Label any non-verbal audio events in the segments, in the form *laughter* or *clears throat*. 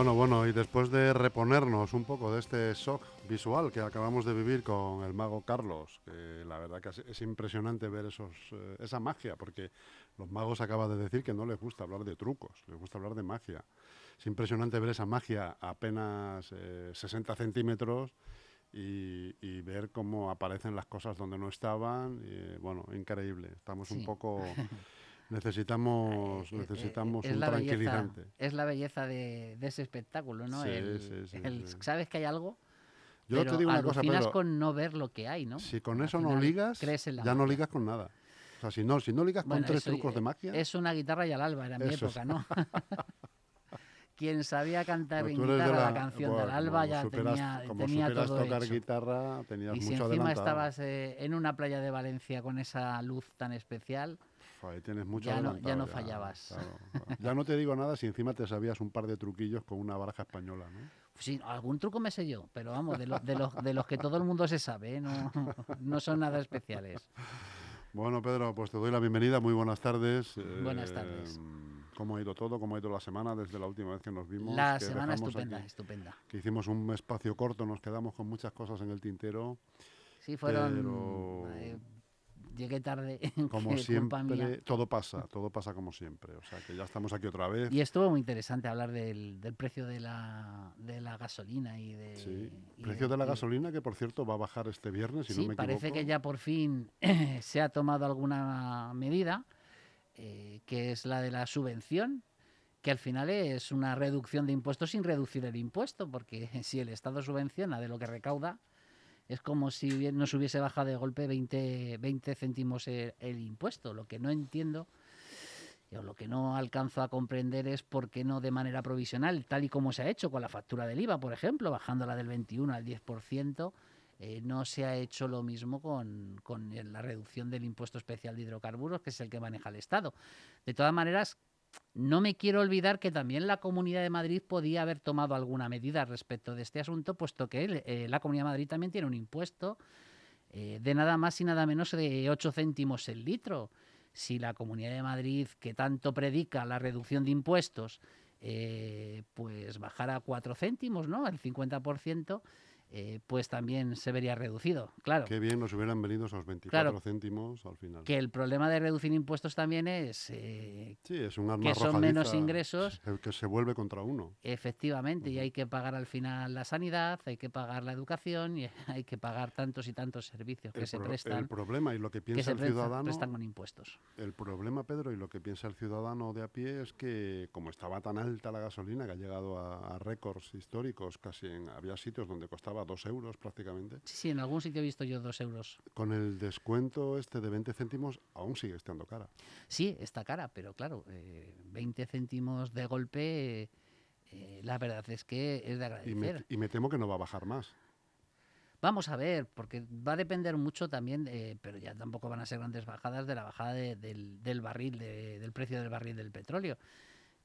Bueno, bueno, y después de reponernos un poco de este shock visual que acabamos de vivir con el mago Carlos, que la verdad que es impresionante ver esos, eh, esa magia, porque los magos acaban de decir que no les gusta hablar de trucos, les gusta hablar de magia. Es impresionante ver esa magia a apenas 60 eh, centímetros y, ver cómo aparecen las cosas donde no estaban. Y, bueno, increíble. Estamos un poco... *laughs* Necesitamos, eh, eh, necesitamos un tranquilizante. es la belleza de, ese espectáculo, ¿no? ¿Sabes que hay algo? Yo pero te digo una cosa, pero, con no ver lo que hay, ¿no? Si con eso no ligas, ya no ligas con nada. O sea, si no, si no ligas con tres trucos de magia... Es una guitarra y al alba, era mi época, ¿no? *laughs* quien sabía cantar en guitarra la, canción del alba ya tenía, como tenía todo tocar guitarra, tenías y si encima estabas eh, en una playa de Valencia con esa luz tan especial, ahí tienes mucho ya, no, ya no fallabas. Ya no te digo nada si encima te sabías un par de truquillos con una baraja española, ¿no? Sí, algún truco me sé yo, pero vamos, de, de, los, de los que todo el mundo se sabe, ¿eh? no, no son nada especiales. Bueno, Pedro, pues te doy la bienvenida. Muy buenas tardes. Buenas tardes. Eh, ¿Cómo ha ido todo? ¿Cómo ha ido la semana desde la última vez que nos vimos? La semana estupenda, estupenda. Que hicimos un espacio corto, nos quedamos con muchas cosas en el tintero. Sí, fueron... Eh, llegué tarde. *laughs* Como siempre, todo pasa, todo pasa como siempre. O sea, que ya estamos aquí otra vez. Y estuvo muy interesante hablar del, precio de la, de la gasolina y de... Sí, precio de, la gasolina que, por cierto, va a bajar este viernes, si sí, no me parece que ya por fin *clears throat* se ha tomado alguna medida, eh, que es la de la subvención, que al final es una reducción de impuestos sin reducir el impuesto, porque *laughs* si el Estado subvenciona de lo que recauda, es como si nos hubiese bajado de golpe 20, 20 céntimos el, impuesto. Lo que no entiendo o lo que no alcanzo a comprender es por qué no de manera provisional, tal y como se ha hecho con la factura del IVA, por ejemplo, bajándola del 21 al 10%, eh, no se ha hecho lo mismo con, con la reducción del impuesto especial de hidrocarburos, que es el que maneja el Estado. De todas maneras, no me quiero olvidar que también la Comunidad de Madrid podía haber tomado alguna medida respecto de este asunto, puesto que eh, la Comunidad de Madrid también tiene un impuesto eh, de nada más y nada menos de 8 céntimos el litro. Si la Comunidad de Madrid, que tanto predica la reducción de impuestos, eh, pues bajara a 4 céntimos, ¿no? El 50%, eh, pues también se vería reducido. Claro. Qué bien nos hubieran venido esos 24 céntimos al final. Que el problema de reducir impuestos también es eh, sí, es un que son menos ingresos. *laughs* El que se vuelve contra uno. Efectivamente, y hay que pagar al final la sanidad, hay que pagar la educación y *laughs* hay que pagar tantos y tantos servicios que se prestan. El problema y lo que piensa el ciudadano. Prestan con impuestos. El problema, Pedro, y lo que piensa el ciudadano de a pie es que, como estaba tan alta la gasolina, que ha llegado a, récords históricos, casi en, había sitios donde costaba dos euros prácticamente. Sí, sí, en algún sitio he visto yo dos euros. Con el descuento este de 20 céntimos aún sigue estando cara. Sí, está cara, pero claro, 20 eh, céntimos de golpe, eh, la verdad es que es de agradecer. Y me, temo que no va a bajar más. Vamos a ver, porque va a depender mucho también, pero ya tampoco van a ser grandes bajadas de la bajada del, barril, del precio del barril del petróleo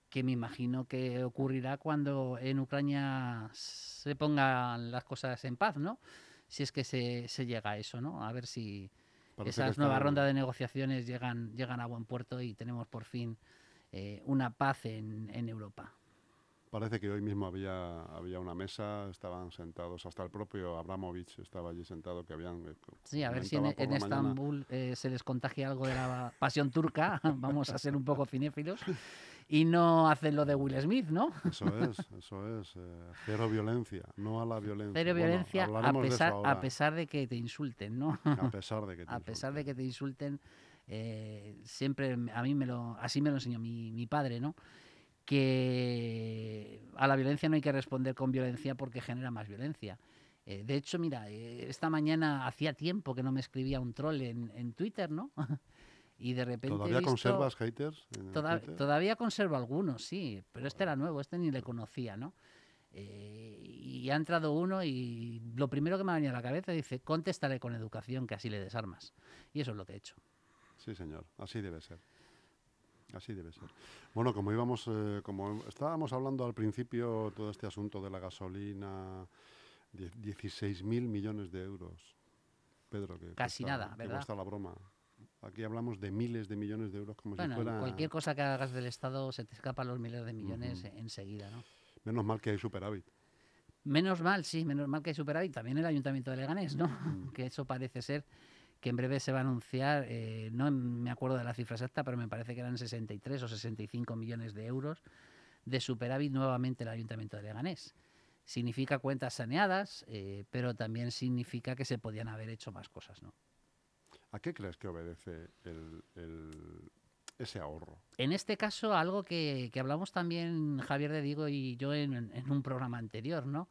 que me imagino que ocurrirá cuando en Ucrania se pongan las cosas en paz, ¿no? Si es que se, se llega a eso, ¿no? A ver si esas nuevas rondas de negociaciones llegan, llegan a buen puerto y tenemos por fin eh, una paz en, en Europa. Parece que hoy mismo había, había una mesa, estaban sentados, hasta el propio Abramovich estaba allí sentado, que habían... Eh, sí, a ver si en, Estambul eh, se les contagia algo de la *laughs* pasión turca, *laughs* vamos a ser un poco cinéfilos y no hacen lo de Will Smith, ¿no? Eso es, eso es. Eh, cero violencia, no a la violencia. Cero violencia a, pesar, de a pesar de que te insulten, ¿no? A pesar de que te *laughs* A pesar de que te insulten, eh, siempre a mí me lo, así me lo enseñó mi, mi padre, ¿no? Que a la violencia no hay que responder con violencia porque genera más violencia. Eh, de hecho, mira, esta mañana hacía tiempo que no me escribía un troll en, en Twitter, ¿no? *laughs* y de repente ¿Todavía conservas haters? todavía conservo algunos, sí, pero este era nuevo, este ni le conocía, ¿no? Eh, y ha entrado uno y lo primero que me ha venido a la cabeza dice, contestaré con educación que así le desarmas. Y eso es lo que he hecho. Sí, señor, así debe ser. Así debe ser. Bueno, como íbamos, eh, como estábamos hablando al principio, todo este asunto de la gasolina, 16.000 millones de euros. Pedro, que casi nada, ¿verdad? la broma. Aquí hablamos de miles de millones de euros como si fuera... cualquier cosa que hagas del Estado se te escapa los miles de millones enseguida, ¿no? Menos mal que hay superávit. Menos mal, sí, menos mal que hay superávit. También el Ayuntamiento de Leganés, ¿no? *laughs* Que eso parece ser que en breve se va a anunciar, eh, no me acuerdo de la cifra exacta, pero me parece que eran 63 o 65 millones de euros de superávit nuevamente el Ayuntamiento de Leganés. Significa cuentas saneadas, eh, pero también significa que se podían haber hecho más cosas, ¿no? ¿A qué crees que obedece ese ahorro? En este caso, algo que, hablamos también Javier de Digo y yo en, un programa anterior, ¿no?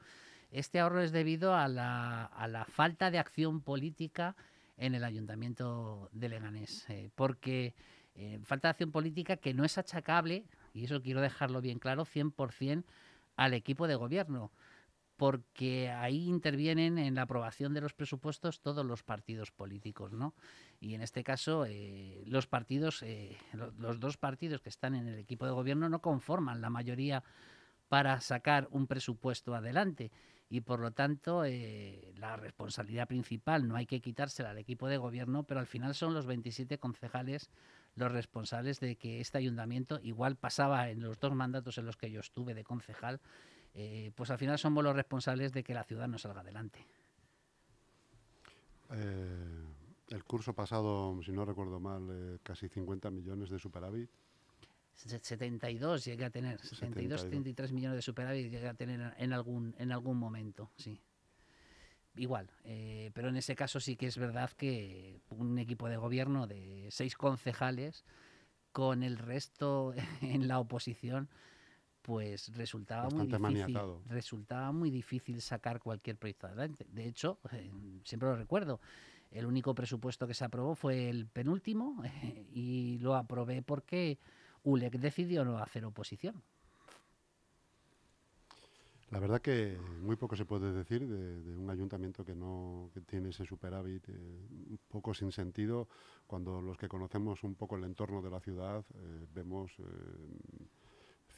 Este ahorro es debido a la, a la falta de acción política en el ayuntamiento de Leganés, eh, porque eh, falta de acción política que no es achacable, y eso quiero dejarlo bien claro, 100% al equipo de gobierno, porque ahí intervienen en la aprobación de los presupuestos todos los partidos políticos, ¿no? Y en este caso, eh, los partidos, los dos partidos que están en el equipo de gobierno no conforman la mayoría para sacar un presupuesto adelante y por lo tanto eh, la responsabilidad principal no hay que quitársela al equipo de gobierno, pero al final son los 27 concejales los responsables de que este ayuntamiento, igual pasaba en los dos mandatos en los que yo estuve de concejal, eh, pues al final somos los responsables de que la ciudad no salga adelante. Eh, el curso pasado, si no recuerdo mal, casi 50 millones de superávit. 72 llegué a tener, 72, 73 millones de superávit llegué a tener en algún, en algún momento, sí. Igual, eh, pero en ese caso sí que es verdad que un equipo de gobierno de seis concejales con el resto *laughs* en la oposición, pues resultaba muy difícil, resultaba muy difícil sacar cualquier proyecto adelante. De hecho, eh, siempre lo recuerdo, el único presupuesto que se aprobó fue el penúltimo *laughs* y lo aprobé porque ULEC decidió no hacer oposición. La verdad que muy poco se puede decir de, un ayuntamiento que no tiene ese superávit, eh, un poco sin sentido, cuando los que conocemos un poco el entorno de la ciudad eh, vemos eh,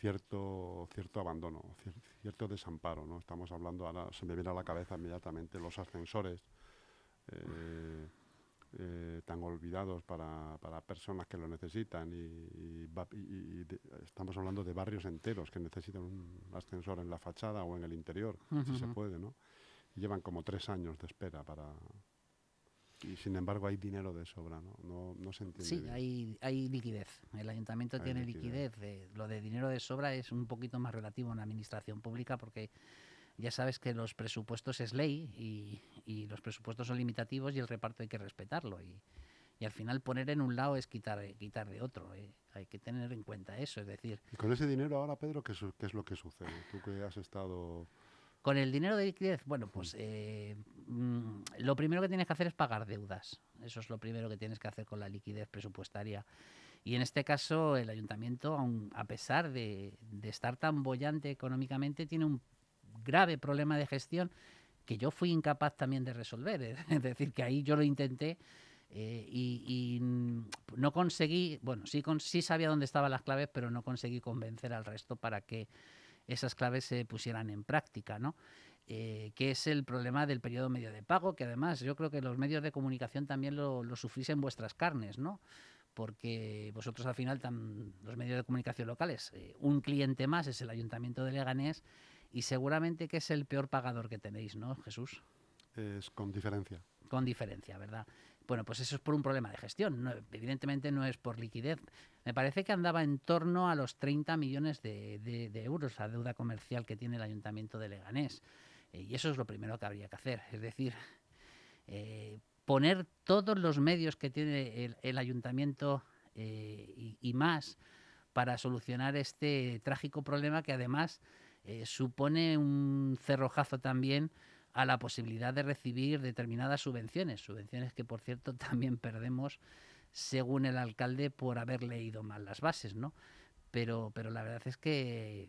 cierto, cierto abandono, cierto desamparo. ¿no? Estamos hablando, ahora se me viene a la cabeza inmediatamente los ascensores. Eh, tan olvidados para, para, personas que lo necesitan y, estamos hablando de barrios enteros que necesitan un ascensor en la fachada o en el interior, si se puede, ¿no? Y llevan como tres años de espera para... Y sin embargo hay dinero de sobra, ¿no? No, no se entiende. Sí, hay, hay liquidez. El ayuntamiento tiene liquidez. lo de dinero de sobra es un poquito más relativo en la administración pública porque ya sabes que los presupuestos es ley y, los presupuestos son limitativos y el reparto hay que respetarlo. Y, al final poner en un lado es quitar, quitar de otro. ¿eh? Hay que tener en cuenta eso. Es decir. ¿Y con ese dinero ahora, Pedro, qué, es lo que sucede? Tú que has estado. Con el dinero de liquidez, bueno, pues mm. eh, mm, lo primero que tienes que hacer es pagar deudas. Eso es lo primero que tienes que hacer con la liquidez presupuestaria. Y en este caso, el ayuntamiento, aun, a pesar de, de estar tan bollante económicamente, tiene un grave problema de gestión que yo fui incapaz también de resolver. *laughs* Es decir, que ahí yo lo intenté eh, y, no conseguí, bueno, sí, sí sabía dónde estaban las claves, pero no conseguí convencer al resto para que esas claves se pusieran en práctica, ¿no? Eh, que es el problema del periodo medio de pago, que además yo creo que los medios de comunicación también lo, lo sufrís en vuestras carnes, ¿no? Porque vosotros al final, los medios de comunicación locales, eh, un cliente más es el Ayuntamiento de Leganés y seguramente que es el peor pagador que tenéis, ¿no, Jesús? Es con diferencia. Con diferencia, ¿verdad? Bueno, pues eso es por un problema de gestión. evidentemente no es por liquidez. Me parece que andaba en torno a los 30 millones de, euros la deuda comercial que tiene el Ayuntamiento de Leganés. Eh, y eso es lo primero que habría que hacer. Es decir, eh, poner todos los medios que tiene el, Ayuntamiento eh, y más para solucionar este trágico problema que además eh, supone un cerrojazo también a la posibilidad de recibir determinadas subvenciones, subvenciones que por cierto *laughs* también perdemos según el alcalde por haber leído mal las bases, ¿no? Pero, pero la verdad es que eh,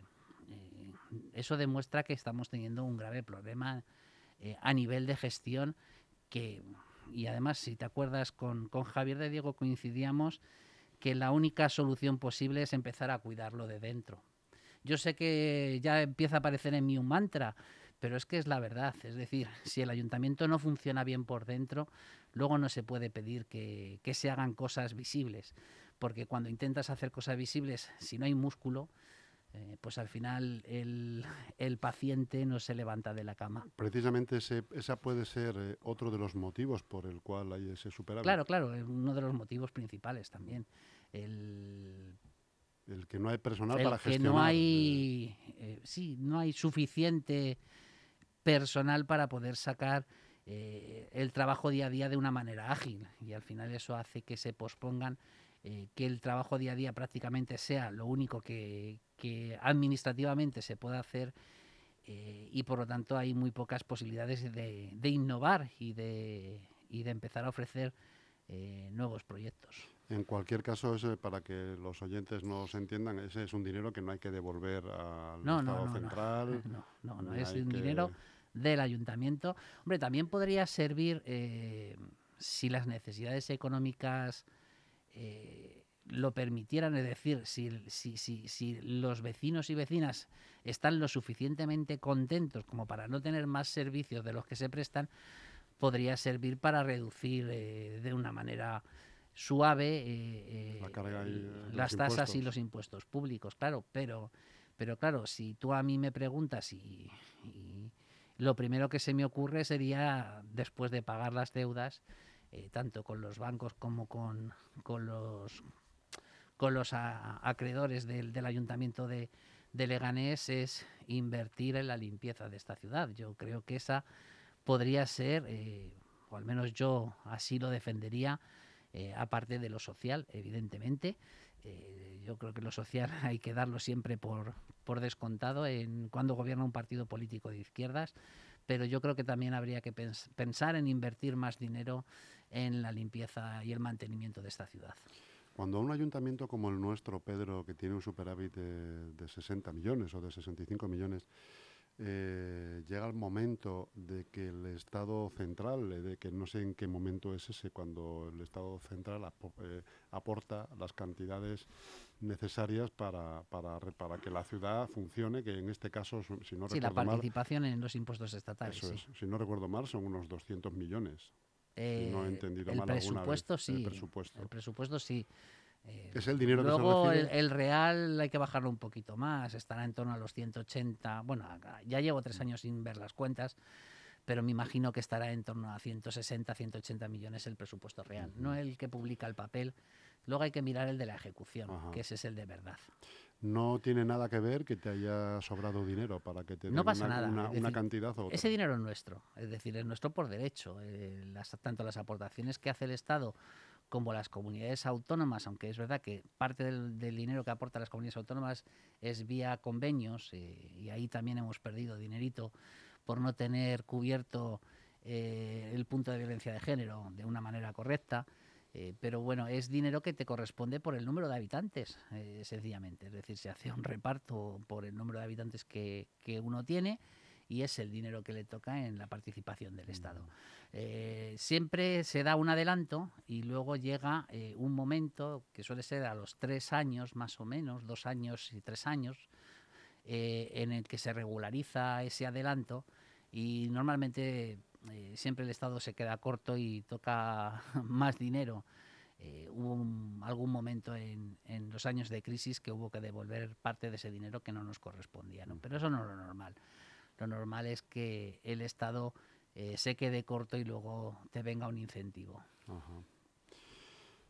eso demuestra que estamos teniendo un grave problema eh, a nivel de gestión que, y además si te acuerdas con, con Javier de Diego coincidíamos que la única solución posible es empezar a cuidarlo de dentro, yo sé que ya empieza a aparecer en mí un mantra, pero es que es la verdad. Es decir, *laughs* si el ayuntamiento no funciona bien por dentro, luego no se puede pedir que, se hagan cosas visibles, porque cuando intentas hacer cosas visibles, si no hay músculo, eh, pues al final el, el, paciente no se levanta de la cama. Precisamente ese, esa puede ser eh, otro de los motivos por el cual hay ese superávit. Claro, claro, es uno de los motivos principales también. El, el que no hay personal para gestionar. Que no hay, eh, sí, no hay suficiente personal para poder sacar el trabajo día a día de una manera ágil y al final eso hace que se pospongan eh, que el trabajo día a día prácticamente sea lo único que, administrativamente se pueda hacer eh, y por lo tanto hay muy pocas posibilidades de, innovar y de, y de empezar a ofrecer eh, nuevos proyectos. En cualquier caso, para que los oyentes nos entiendan, ese es un dinero que no hay que devolver al Estado central. *laughs* No, no, no, es un dinero del ayuntamiento. Hombre, también podría servir si las necesidades económicas eh, lo permitieran, es decir, si, si, si, si, los vecinos y vecinas están lo suficientemente contentos como para no tener más servicios de los que se prestan, podría servir para reducir eh, de una manera suave eh, las tasas y los impuestos públicos, claro, pero, pero claro, si tú a mí me preguntas y lo primero que se me ocurre sería, después de pagar las deudas, eh, tanto con los bancos como con, con los con los acreedores del, ayuntamiento de, Leganés es invertir en la limpieza de esta ciudad. Yo creo que esa podría ser, eh, o al menos yo así lo defendería, eh, aparte de lo social, evidentemente. yo creo que lo social *laughs* hay que darlo siempre por, por descontado en cuando gobierna un partido político de izquierdas, pero yo creo que también habría que pensar en invertir más dinero en la limpieza y el mantenimiento de esta ciudad. Cuando un ayuntamiento como el nuestro, Pedro, que tiene un superávit de, 60 millones o de 65 millones, eh, llega el momento de que el Estado central, de que no sé en qué momento es ese, cuando el Estado central eh, aporta las cantidades necesarias para, para, para, que la ciudad funcione, que en este caso, si no sí, la participación en los impuestos estatales. si no recuerdo mal, son unos 200 millones no he eh, entendido el mal presupuesto sí. El presupuesto. El presupuesto sí. Eh, es el dinero luego que se el, real hay que bajarlo un poquito más, estará en torno a los 180. Bueno, ya llevo tres años sin ver las cuentas, pero me imagino que estará en torno a 160, 180 millones el presupuesto real, no el que publica el papel. Luego hay que mirar el de la ejecución, que ese es el de verdad no tiene nada que ver que te haya sobrado dinero para que te no pasa nada. una, cantidad o otra. Ese dinero es nuestro, es decir, es nuestro por derecho. Eh, las, tanto las aportaciones que hace el Estado como las comunidades autónomas, aunque es verdad que parte del, dinero que aportan las comunidades autónomas es vía convenios, eh, y ahí también hemos perdido dinerito por no tener cubierto eh, el punto de violencia de género de una manera correcta. Eh, pero bueno, es dinero que te corresponde por el número de habitantes, eh, sencillamente. Es decir, se hace un reparto por el número de habitantes que, uno tiene y es el dinero que le toca en la participación del Estado. Mm. Eh, siempre se da un adelanto y luego llega un momento que suele ser a los tres años más o menos, dos años y tres años, en el que se regulariza ese adelanto y normalmente eh, siempre el Estado se queda corto y toca *laughs* más dinero. Eh, hubo algún momento en, los años de crisis que hubo que devolver parte de ese dinero que no nos correspondía, ¿no? pero eso no es lo normal. Lo normal es que el Estado eh, se quede corto y luego te venga un incentivo.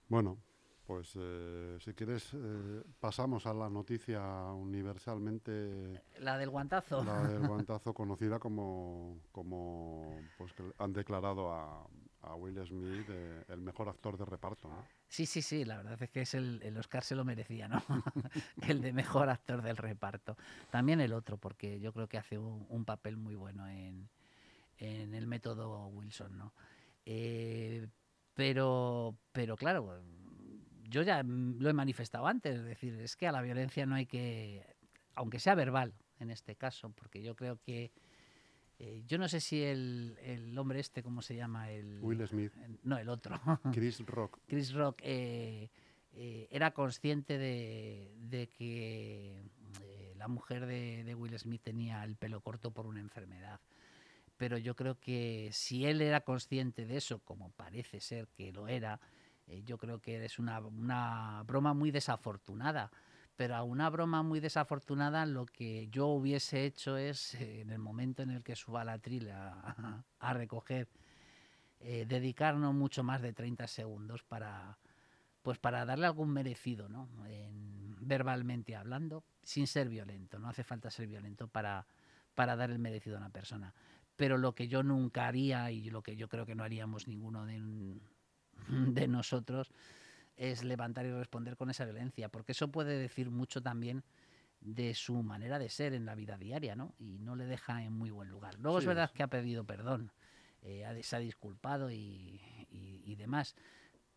Bueno, pues eh, si quieres eh, pasamos a la noticia universalmente... La del guantazo. La del guantazo conocida como, como pues que han declarado a, Will Smith eh, el mejor actor de reparto. Sí, sí, sí, la verdad es que es el, Oscar se lo merecía, ¿no? *laughs* el de mejor actor del reparto. También el otro, porque yo creo que hace un, papel muy bueno en, en, el método Wilson, ¿no? pero, pero claro yo ya lo he manifestado antes, es decir, es que a la violencia no hay que, aunque sea verbal en este caso, porque yo creo que, eh, yo no sé si el, hombre este, ¿cómo se llama? El, Will Smith. no, el otro. *laughs* Chris Rock. Chris Rock eh, eh, era consciente de, que la mujer de, de Will Smith tenía el pelo corto por una enfermedad pero yo creo que si él era consciente de eso, como parece ser que lo era, eh, yo creo que es una, broma muy desafortunada, pero a una broma muy desafortunada lo que yo hubiese hecho es, eh, en el momento en el que suba la tril *laughs* a, recoger, eh, dedicarnos mucho más de 30 segundos para, pues para darle algún merecido, ¿no? En- verbalmente hablando, sin ser violento, no hace falta ser violento para, para dar el merecido a una persona. Pero lo que yo nunca haría y lo que yo creo que no haríamos ninguno de *laughs* nosotros es levantar y responder con esa violencia, porque eso puede decir mucho también de su manera de ser en la vida diaria, ¿no? Y no le deja en muy buen lugar. Luego Sí, es verdad que ha pedido perdón, eh, ha- se ha disculpado y, y- y demás,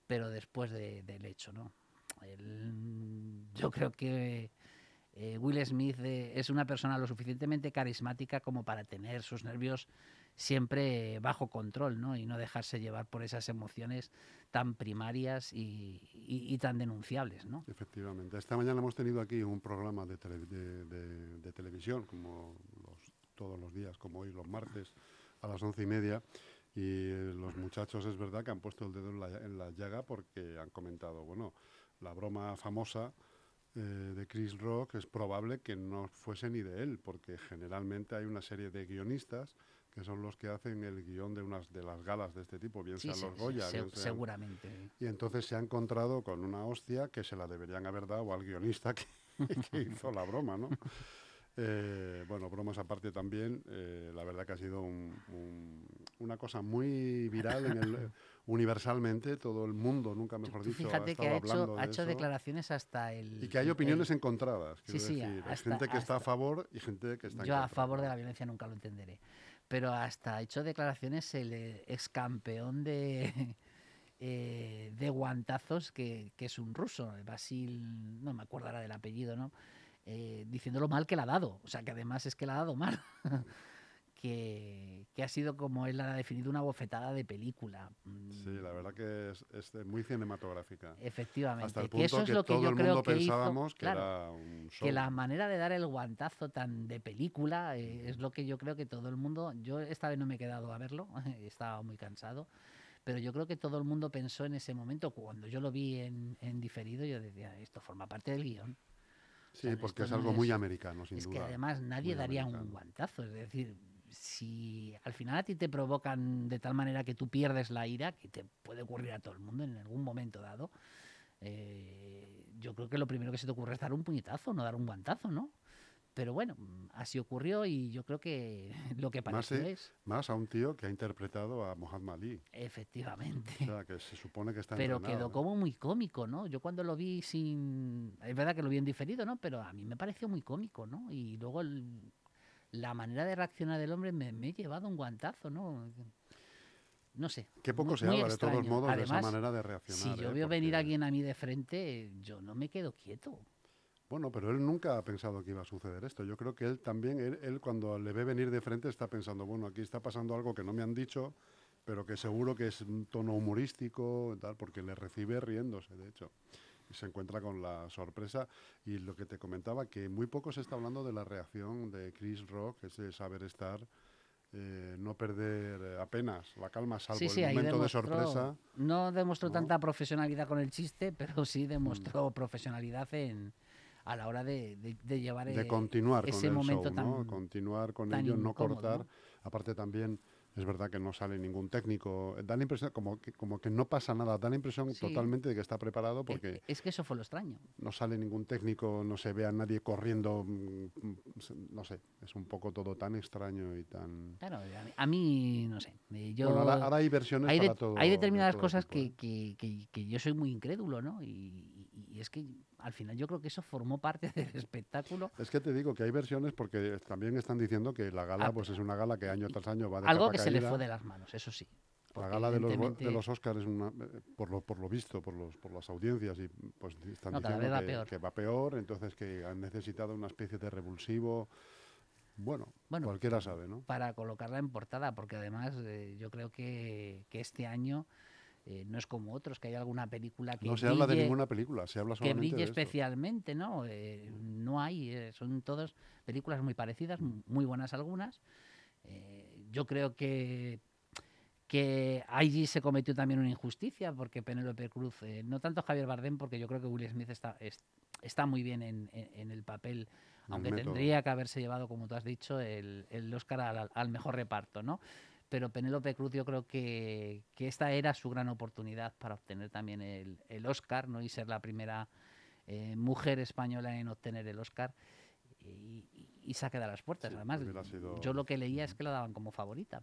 pero después de- del hecho, ¿no? El- yo creo que eh, Will Smith eh, es una persona lo suficientemente carismática como para tener sus nervios siempre bajo control, ¿no? Y no dejarse llevar por esas emociones tan primarias y, tan denunciables, ¿no? Efectivamente. Esta mañana hemos tenido aquí un programa de, tele- de- televisión, como todos los días, como hoy los martes a las once y media. Y los muchachos es verdad que han puesto el dedo en la, en la llaga porque han comentado, bueno, la broma famosa eh, de Chris Rock es probable que no fuese ni de él, porque generalmente hay una serie de guionistas que son los que hacen el guion de unas de las galas de este tipo, bien Sí, sean se- los Goya, se- bien sean- seguramente. y entonces se ha encontrado con una hostia que se la deberían haber dado al guionista que, *laughs* que hizo la broma, ¿no? Eh, bueno, bromas aparte también, eh, la verdad que ha sido un- un- una cosa muy viral en el, *laughs* universalmente, todo el mundo, nunca mejor dicho, ha fíjate que ha hecho, hablando ha de hecho eso. declaraciones hasta el... Y que hay el- opiniones encontradas, quiero Sí, sí, decir. Hay hasta- gente que está a favor y gente que está en Yo a contra, favor de la violencia nunca lo entenderé. Pero hasta ha hecho declaraciones el ex campeón de, *laughs* eh, de guantazos, que, que es un ruso, Basil, no me acuerdo ahora del apellido, ¿no? Eh, diciendo lo mal que le ha dado. O sea, que además es que le ha dado mal. *laughs* que, que ha sido como él ha definido una bofetada de película. Mm, Sí, la verdad que es, es muy cinematográfica. Efectivamente. Hasta el que punto eso es que lo que todo yo el creo mundo que hizo, pensábamos que claro, era un show. que la manera de dar el guantazo tan de película eh, es lo que yo creo que todo el mundo, yo esta vez no me he quedado a verlo, *laughs* estaba muy cansado, pero yo creo que todo el mundo pensó en ese momento, cuando yo lo vi en, en diferido, yo decía, esto forma parte del guion. Sí, sea, porque es no algo muy es- americano, sin es duda. que además nadie muy daría un americano. guantazo, es decir, si al final a ti te provocan de tal manera que tú pierdes la ira, que te puede ocurrir a todo el mundo en algún momento dado, eh, yo creo que lo primero que se te ocurre es dar un puñetazo, no dar un guantazo, ¿no? Pero bueno, así ocurrió y yo creo que *laughs* lo que Más, pareció eh, es, Más a un tío que ha interpretado a Muhammad Ali. efectivamente. O sea, que se supone que está Pero entrenado, quedó como muy cómico, ¿no? Yo cuando lo vi sin... Es verdad que lo vi en diferido, ¿no? Pero a mí me pareció muy cómico, ¿no? Y luego el- la manera de reaccionar del hombre me, me he llevado un guantazo, ¿no? No sé. Qué poco muy- se habla, de todos modos, de esa manera de Si reaccionar. yo ¿eh? veo venir a alguien a mí de frente, yo no me quedo quieto. Bueno, pero él nunca ha pensado que iba a suceder esto. Yo creo que él también, él, él cuando le ve venir de frente está pensando, bueno, aquí está pasando algo que no me han dicho, pero que seguro que es un tono humorístico, tal, porque le recibe riéndose, de hecho. Y se encuentra con la sorpresa. Y lo que te comentaba, que muy poco se está hablando de la reacción de Chris Rock, ese saber estar, eh, no perder apenas la calma, salvo sí, sí, el momento de demostró- sorpresa. No demostró ¿no? tanta profesionalidad con el chiste, pero sí demostró profesionalidad en a la hora de, de- de llevar de eh, continuar con ese el momento show, ¿no? tan- Continuar con ello, no incómodo, cortar. ¿no? Aparte también es verdad que no sale ningún técnico. Da la impresión como que, como que no pasa nada. Da la impresión Sí. totalmente de que está preparado porque Es que eso fue lo extraño. no sale ningún técnico, no se ve a nadie corriendo. mm, No sé, es un poco todo tan extraño y tan... Claro, a mí, a mí, no sé. eh, Yo, Bueno, ahora, ahora hay versiones hay, de- para todo. hay de determinadas todo cosas ¿eh? que, que- que- que yo soy muy incrédulo, ¿no? Y, y- y es que al final yo creo que eso formó parte del *laughs* espectáculo. Es que te digo que hay versiones porque también están diciendo que la gala Ah, pues es una gala que año tras año va de Algo capa que se le fue de las manos, eso sí. La gala de los, de los Oscars es una, eh, por lo por lo visto, por los por las audiencias y pues están No, diciendo va que, peor. que va peor, entonces que han necesitado una especie de revulsivo. Bueno, Bueno, cualquiera sabe, ¿no? para colocarla en portada, porque además eh, yo creo que, que este año eh, no es como otros, que hay alguna película que No se habla de ninguna película, se habla que solamente brille de esto. especialmente, ¿no? Eh, no hay, eh, son todas películas muy parecidas, muy buenas algunas. Yo creo que, que allí se cometió también una injusticia porque Penélope Cruz, no tanto Javier Bardem, porque yo creo que Will Smith está, está muy bien en, el papel, aunque tendría que haberse llevado, como tú has dicho, el, el Oscar al, mejor reparto, ¿no? Pero Penélope Cruz yo creo que, que, esta era su gran oportunidad para obtener también el, el Oscar, ¿no? Y ser la primera eh, mujer española en obtener el Oscar. Y, y, se ha quedado a las puertas. Además, yo lo que leía es que la daban como favorita,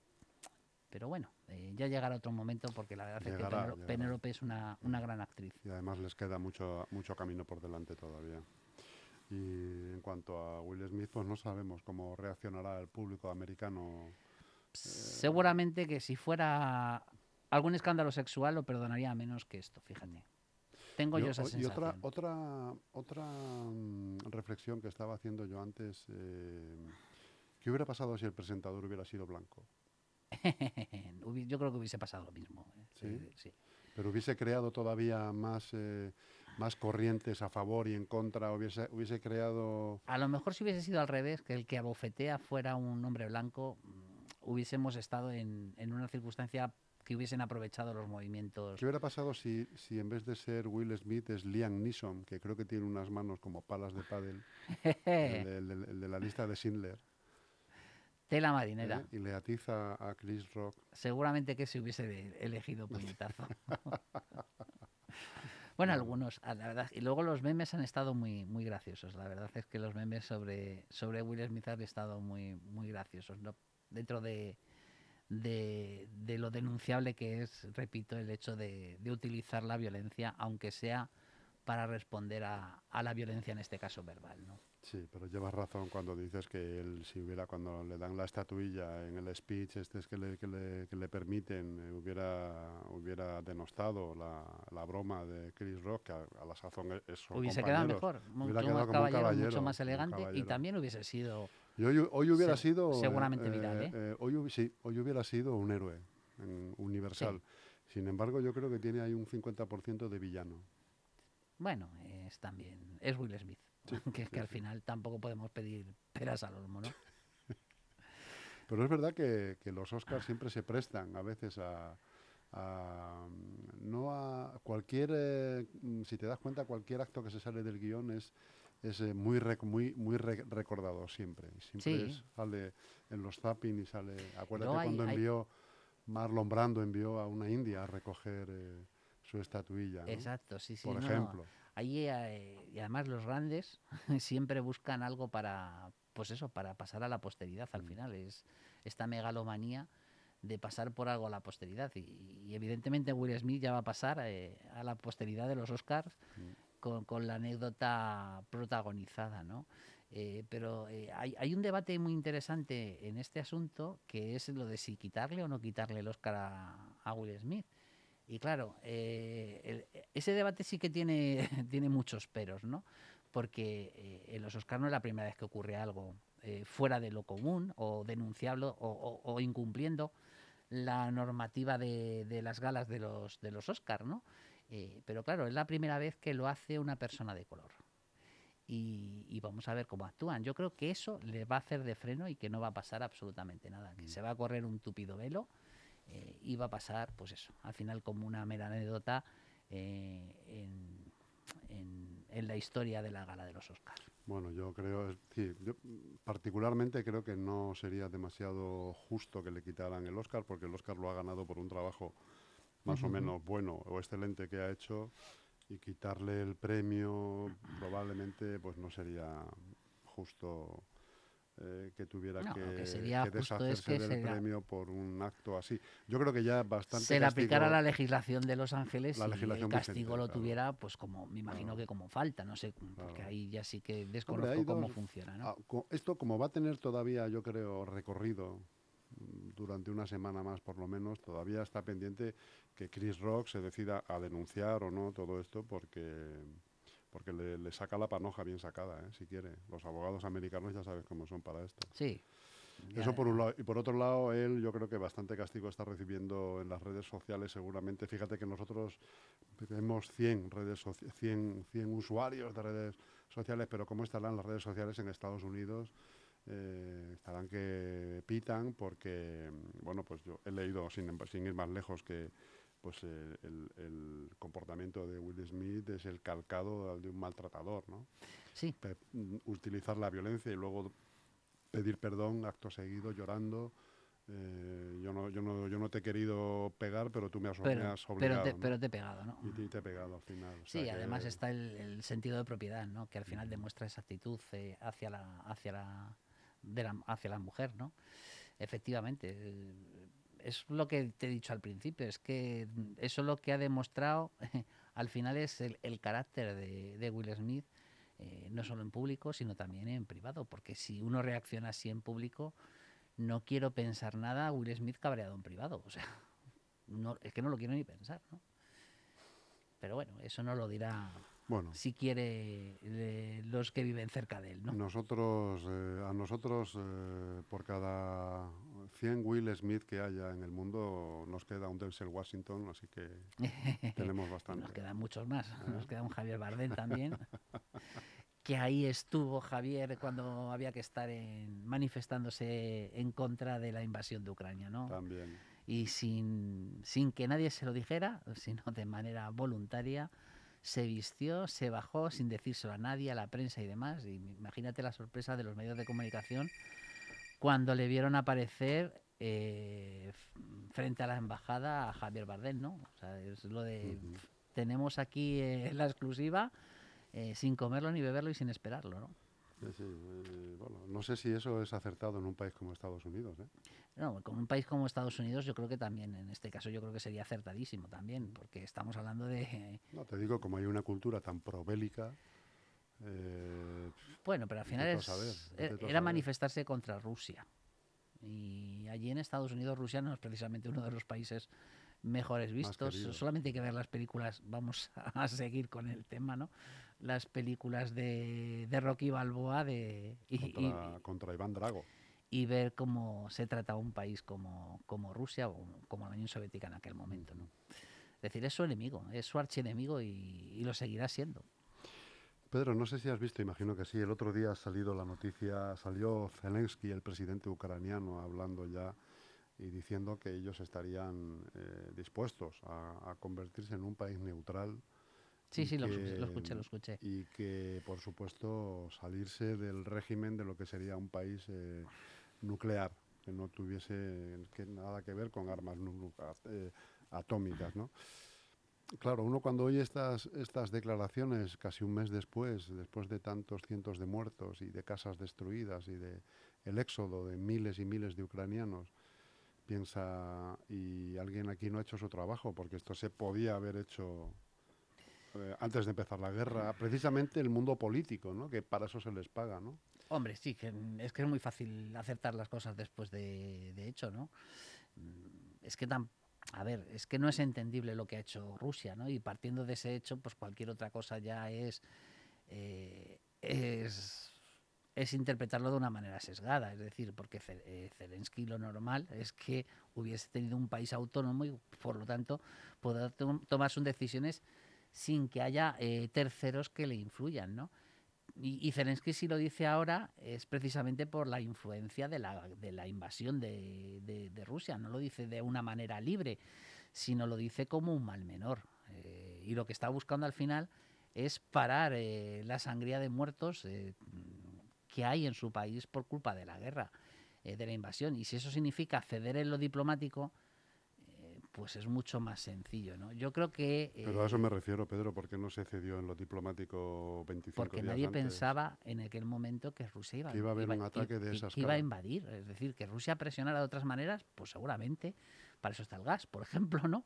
pero bueno, eh, ya llegará otro momento porque la verdad es que Penélope es una, una, gran actriz. Y además les queda mucho, mucho camino por delante todavía. Y en cuanto a Will Smith, pues no sabemos cómo reaccionará el público americano. Eh, Seguramente que si fuera algún escándalo sexual lo perdonaría menos que esto, fíjate. Tengo yo, esa sensación. Y otra, otra, otra mm, reflexión que estaba haciendo yo antes, eh, ¿qué hubiera pasado si el presentador hubiera sido blanco? *laughs* Yo creo que hubiese pasado lo mismo. ¿eh? ¿Sí? Pero hubiese creado todavía más, eh, más corrientes a favor y en contra, hubiese, hubiese creado... A lo mejor si hubiese sido al revés, que el que abofetea fuera un hombre blanco, mm, hubiésemos estado en, en una circunstancia que hubiesen aprovechado los movimientos. ¿Qué hubiera pasado si, si en vez de ser Will Smith es Liam Neeson, que creo que tiene unas manos como palas de pádel, el, de la lista de Schindler? Tela marinera. ¿Eh? Y le atiza a Chris Rock. Seguramente que se hubiese elegido *laughs* puñetazo. *laughs* bueno, algunos, la verdad. Y luego los memes han estado muy, muy graciosos. La verdad es que los memes sobre, sobre Will Smith han estado muy, muy graciosos. ¿no? Dentro de, de, de, lo denunciable que es, repito, el hecho de, de utilizar la violencia, aunque sea para responder a, a, la violencia, en este caso verbal. ¿no? Sí, pero llevas razón cuando dices que él, si hubiera, cuando le dan la estatuilla en el speech este es que le, que le, que le permiten, eh, hubiera, hubiera denostado la, la, broma de Chris Rock, que a, la sazón es Hubiese quedado mejor, hubiera quedado como caballero, caballero, mucho más elegante y también hubiese sido... Y hoy, hoy hubiera sido... Seguramente eh, viral, ¿eh? ¿eh? hoy, sí, hoy hubiera sido un héroe universal. Sin embargo, yo creo que tiene ahí un 50% de villano. Bueno, es también... Es Will Smith. *laughs* que es que al final tampoco podemos pedir peras al olmo, ¿no? *laughs* Pero es verdad que, los Oscars siempre se prestan a veces a, no a cualquier, eh, si te das cuenta, cualquier acto que se sale del guion es, es eh, muy muy muy recordado siempre. Siempre sale en los zapping y sale. Acuérdate cuando envió Marlon Brando envió a una india a recoger eh, su estatuilla. Exacto, sí, sí. Por ejemplo. Ahí, eh, y además los grandes *laughs* siempre buscan algo para, pues eso, para pasar a la posteridad al mm. final. Es esta megalomanía de pasar por algo a la posteridad. Y, evidentemente Will Smith ya va a pasar eh, a la posteridad de los Oscars mm. Con, la anécdota protagonizada, ¿no? Eh, pero hay, hay, un debate muy interesante en este asunto que es lo de si quitarle o no quitarle el Oscar a Will Smith. Y claro, eh, ese debate sí que tiene, *laughs* tiene muchos peros, ¿no? Porque eh, en los Oscars no es la primera vez que ocurre algo eh, fuera de lo común o denunciable o, incumpliendo la normativa de, las galas de los, de los Oscars, ¿no? Pero claro, es la primera vez que lo hace una persona de color. Y, y, vamos a ver cómo actúan. Yo creo que eso le va a hacer de freno y que no va a pasar absolutamente nada, que mm. se va a correr un tupido velo eh, iba a pasar, pues eso, al final como una mera anécdota eh, en, la historia de la gala de los Oscars. Bueno, yo creo, sí, yo particularmente creo que no sería demasiado justo que le quitaran el Oscar, porque el Oscar lo ha ganado por un trabajo más o menos bueno o excelente que ha hecho y quitarle el premio probablemente pues no sería justo eh, que tuviera que, deshacerse del premio por un acto así. Yo creo que ya bastante. Se le aplicara la legislación de Los Ángeles y el castigo lo tuviera, pues como me imagino que como falta, no sé, porque ahí ya sí que desconozco cómo funciona. ¿no? Ah, esto, como va a tener todavía, yo creo, recorrido durante una semana más por lo menos, todavía está pendiente que Chris Rock se decida a denunciar o no todo esto, porque porque le, saca la panoja bien sacada, ¿eh? si quiere. Los abogados americanos ya sabes cómo son para esto. Sí. Eso por un lado. Y por otro lado, él yo creo que bastante castigo está recibiendo en las redes sociales seguramente. Fíjate que nosotros tenemos 100, redes 100, 100 usuarios de redes sociales, pero ¿cómo estarán las redes sociales en Estados Unidos? Eh, estarán que pitan porque, bueno, pues yo he leído, sin, sin ir más lejos, que pues el, el, comportamiento de Will Smith es el calcado de un maltratador, ¿no? Sí. Utilizar la violencia y luego pedir perdón acto seguido, llorando. Eh, yo, no, yo, no, yo no te he querido pegar, pero tú me has, pero, obligado. Pero te, pero te, he pegado, ¿no? Y te, he pegado al final. sí, además está el, el, sentido de propiedad, ¿no? Que al final demuestra esa actitud eh, hacia, la, hacia, la, de la, hacia la mujer, ¿no? Efectivamente. Eh, es lo que te he dicho al principio, es que eso lo que ha demostrado *laughs* al final es el, el carácter de, de, Will Smith, eh, no solo en público, sino también en privado, porque si uno reacciona así en público, no quiero pensar nada Will Smith cabreado en privado. O sea, *laughs* no, es que no lo quiero ni pensar, ¿no? Pero bueno, eso no lo dirá bueno, si quiere eh, los que viven cerca de él, ¿no? Nosotros, eh, a nosotros, eh, por cada 100 Will Smith que haya en el mundo, nos queda un Denzel Washington, así que *laughs* tenemos bastante. Nos quedan muchos más. Nos queda un Javier Bardem también. *laughs* que ahí estuvo Javier cuando había que estar en, manifestándose en contra de la invasión de Ucrania, ¿no? También. Y sin, sin que nadie se lo dijera, sino de manera voluntaria, se vistió, se bajó sin decírselo a nadie, a la prensa y demás. Y imagínate la sorpresa de los medios de comunicación cuando le vieron aparecer eh, frente a la embajada a Javier Bardem, ¿no? O sea, es lo de... Tenemos aquí eh, la exclusiva eh, sin comerlo ni beberlo y sin esperarlo, ¿no? Sí, sí, eh, bueno, no sé si eso es acertado en un país como Estados Unidos. ¿eh? No, con un país como Estados Unidos yo creo que también, en este caso yo creo que sería acertadísimo también, porque estamos hablando de... No, te digo, como hay una cultura tan probélica... Eh, bueno, pero al final es, saber, era manifestarse contra Rusia. Y allí en Estados Unidos Rusia no es precisamente uno de los países mejores vistos. Solamente hay que ver las películas, vamos *laughs* a seguir con el tema, ¿no? Las películas de, de Rocky Balboa de, y, contra, y, contra, Iván Drago. Y ver cómo se trata un país como, como Rusia o como la Unión Soviética en aquel momento, ¿no? Es decir, es su enemigo, es su archienemigo y, y lo seguirá siendo. Pedro, no sé si has visto, imagino que sí, el otro día ha salido la noticia, salió Zelensky, el presidente ucraniano, hablando ya y diciendo que ellos estarían eh, dispuestos a, a, convertirse en un país neutral. Sí, sí, que, lo, escuché, lo, escuché, lo escuché. Y que, por supuesto, salirse del régimen de lo que sería un país eh, nuclear, que no tuviese que nada que ver con armas eh, atómicas, ¿no? Claro, uno cuando oye estas, estas declaraciones casi un mes después, después de tantos cientos de muertos y de casas destruidas y de el éxodo de miles y miles de ucranianos, piensa, y alguien aquí no ha hecho su trabajo, porque esto se podía haber hecho eh, antes de empezar la guerra, precisamente el mundo político, ¿no? que para eso se les paga. ¿no? Hombre, sí, que es que es muy fácil acertar las cosas después de, de hecho, ¿no? Es que tan, a ver, es que no es entendible lo que ha hecho Rusia, ¿no? Y partiendo de ese hecho, pues cualquier otra cosa ya es, eh, es es interpretarlo de una manera sesgada, es decir, porque eh, Zelensky lo normal es que hubiese tenido un país autónomo y por lo tanto poder to tomar sus decisiones sin que haya eh, terceros que le influyan, ¿no? Y, Zelensky si lo dice ahora es precisamente por la influencia de la, de la invasión de, de, Rusia, no lo dice de una manera libre, sino lo dice como un mal menor. Eh, y lo que está buscando al final es parar eh, la sangría de muertos eh, que hay en su país por culpa de la guerra, eh, de la invasión. Y si eso significa ceder en lo diplomático, pues es mucho más sencillo, ¿no? Yo creo que... Eh, Pero a eso me refiero, Pedro, ¿por qué no se cedió en lo diplomático 25 Porque días nadie antes? pensaba en aquel momento que Rusia iba, que iba a haber iba, un ataque i- de esas que iba a invadir. Es decir, que Rusia presionara de otras maneras, pues seguramente, para eso está el gas, por *laughs* ejemplo, ¿no?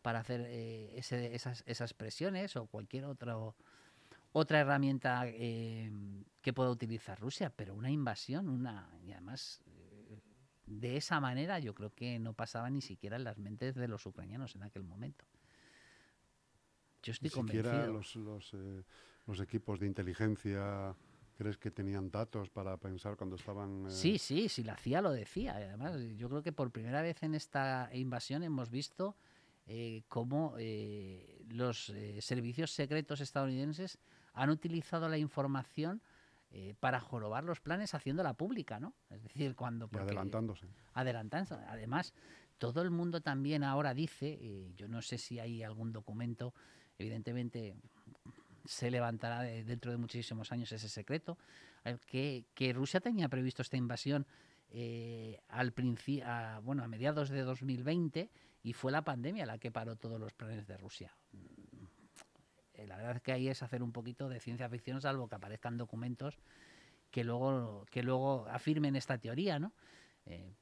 Para hacer eh, ese- esas, esas presiones o cualquier otro, otra herramienta eh, que pueda utilizar Rusia, pero una invasión, una y además eh, de esa manera yo creo que no pasaba ni siquiera en las mentes de los ucranianos en aquel momento. Yo estoy Ni siquiera convencido. los, los, eh, los equipos de inteligencia, ¿crees que tenían datos para pensar cuando estaban... eh, Sí, sí, sí, la CIA lo decía. Además, yo creo que por primera vez en esta invasión hemos visto eh, cómo eh, los eh, servicios secretos estadounidenses han utilizado la información eh, para jorobar los planes haciendo la pública, ¿no? Es decir, cuando... Adelantándose. Adelantándose. Además, todo el mundo también ahora dice, eh, yo no sé si hay algún documento, evidentemente se levantará dentro de muchísimos años ese secreto, que, que Rusia tenía previsto esta invasión eh, al a, bueno, a mediados de 2020 y fue la pandemia la que paró todos los planes de Rusia. Eh, la verdad es que ahí es hacer un poquito de ciencia ficción, salvo que aparezcan documentos que luego, que luego afirmen esta teoría, ¿no? Eh,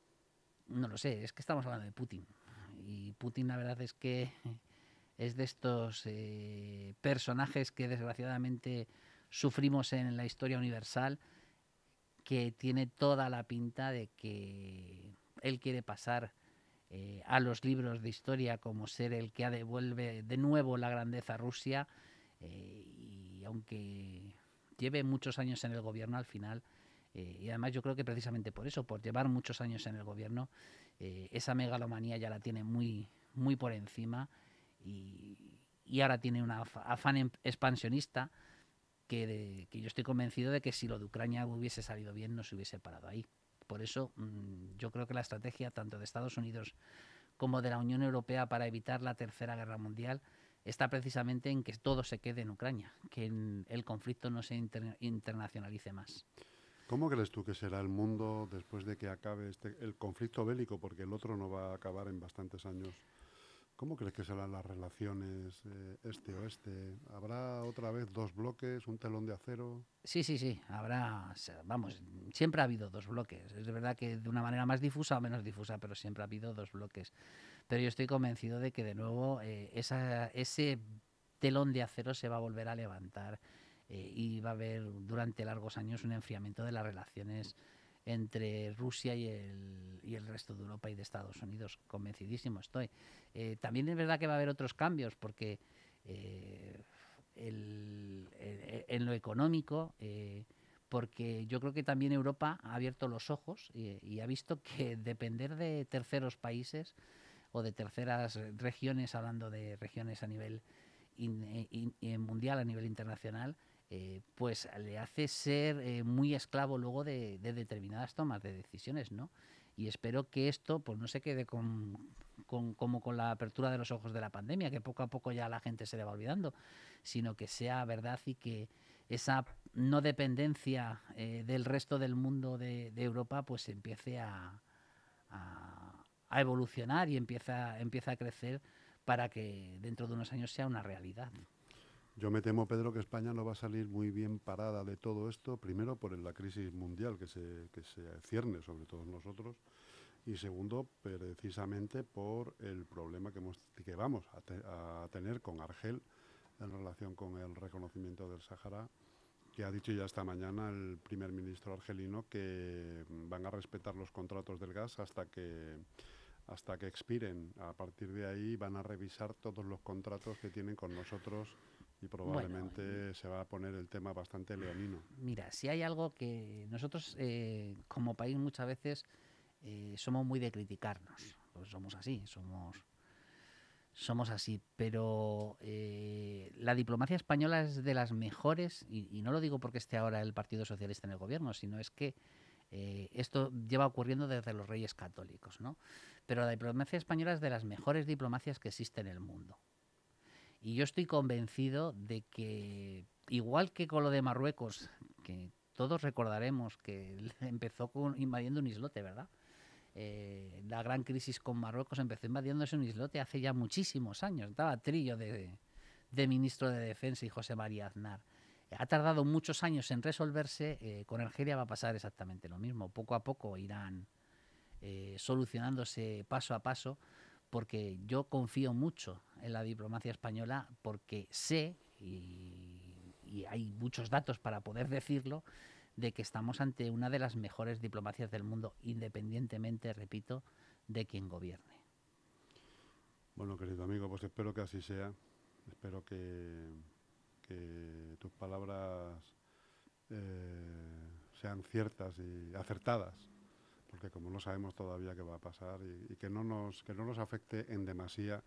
no lo sé, es que estamos hablando de Putin. Y Putin la verdad es que *laughs* es de estos personajes que desgraciadamente sufrimos en la historia universal que tiene toda la pinta de que él quiere pasar eh, a los libros de historia como ser el que devuelve de nuevo la grandeza a Rusia eh, y aunque lleve muchos años en el gobierno al final eh, y además yo creo que precisamente por eso por llevar muchos años en el gobierno esa megalomanía ya la tiene muy muy por encima y, y ahora tiene un afán em, expansionista que, yo estoy convencido de que si lo de Ucrania hubiese salido bien no se hubiese parado ahí. Por eso mm, yo creo que la estrategia tanto de Estados Unidos como de la Unión Europea para evitar la Tercera Guerra Mundial está precisamente en que todo se quede en Ucrania, que el conflicto no se internacionalice más. ¿Cómo crees tú que será el mundo después de que acabe este, el conflicto bélico? Porque el otro no va a acabar en bastantes años. ¿Cómo crees que serán las relaciones eh, este-oeste? ¿Habrá otra vez dos bloques, un telón de acero? Sí, sí, sí. Habrá, vamos, siempre ha habido dos bloques. Es verdad que de una manera más difusa o menos difusa, pero siempre ha habido dos bloques. Pero yo estoy convencido de que de nuevo eh, esa, ese telón de acero se va a volver a levantar eh, y va a haber durante largos años un enfriamiento de las relaciones entre Rusia y el, y el resto de Europa y de Estados Unidos. Convencidísimo estoy. Eh, también es verdad que va a haber otros cambios porque eh, en lo económico, eh, porque yo creo que también Europa ha abierto los ojos y, ha visto que depender de terceros países o de terceras regiones, hablando de regiones a nivel mundial, a nivel internacional, eh, pues le hace ser eh, muy esclavo luego de, determinadas tomas de decisiones, ¿no? Y espero que esto pues no se quede con, como con la apertura de los ojos de la pandemia, que poco a poco ya la gente se le va olvidando, sino que sea verdad y que esa no dependencia eh, del resto del mundo de, Europa pues empiece a, a, evolucionar y empieza, empieza a crecer para que dentro de unos años sea una realidad. Yo me temo, Pedro, que España no va a salir muy bien parada de todo esto, primero por la crisis mundial que se, que se cierne sobre todos nosotros y segundo, precisamente por el problema que, vamos a, tener con Argel en relación con el reconocimiento del Sahara, que ha dicho ya esta mañana el primer ministro argelino que van a respetar los contratos del gas hasta que hasta que expiren. A partir de ahí van a revisar todos los contratos que tienen con nosotros y probablemente se va a poner el tema bastante leonino. Mira, si hay algo que nosotros eh, como país muchas veces eh, somos muy de criticarnos, pues somos así, somos somos así, pero eh, la diplomacia española es de las mejores, y, no lo digo porque esté ahora el Partido Socialista en el gobierno, sino es que esto lleva ocurriendo desde los reyes católicos, ¿no? Pero la diplomacia española es de las mejores diplomacias que existe en el mundo. Y yo estoy convencido de que, igual que con lo de Marruecos, que todos recordaremos que *laughs* empezó con, invadiendo un islote, ¿verdad? Eh, la gran crisis con Marruecos empezó invadiéndose un islote hace ya muchísimos años. Estaba Trillo de, ministro de Defensa y José María Aznar. Ha tardado muchos años en resolverse. Eh, con Argelia va a pasar exactamente lo mismo. Poco a poco irán eh, solucionándose paso a paso porque yo confío mucho en la diplomacia española porque sé, y, hay muchos datos para poder decirlo, de que estamos ante una de las mejores diplomacias del mundo, independientemente, repito, de quien gobierne. Bueno, querido amigo, pues espero que así sea. Espero que, tus palabras eh, sean ciertas y acertadas porque como no sabemos todavía qué va a pasar y, que, no nos, que no nos afecte en demasía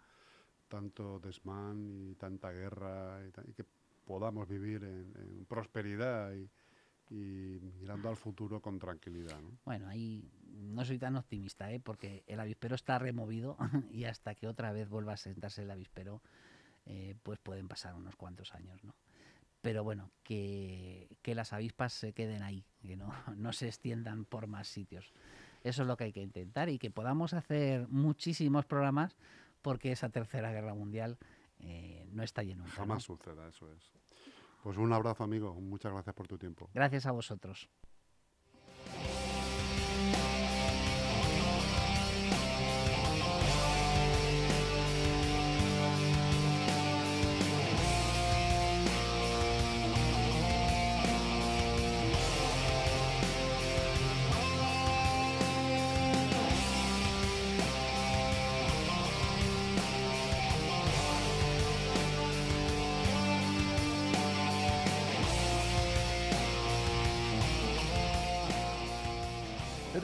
tanto desmán y tanta guerra y, que podamos vivir en, prosperidad y, mirando al futuro con tranquilidad. ¿no? Bueno, ahí no soy tan optimista, ¿eh? porque el avispero está removido *laughs* y hasta que otra vez vuelva a sentarse el avispero, eh, pues pueden pasar unos cuantos años, ¿no? Pero bueno, que, que las avispas se queden ahí, que no, *laughs* no se extiendan por más sitios. Eso es lo que hay que intentar y que podamos hacer muchísimos programas porque esa tercera guerra mundial eh, no está lleno. Jamás suceda, eso es. Pues un abrazo, amigo. Muchas gracias por tu tiempo. Gracias a vosotros.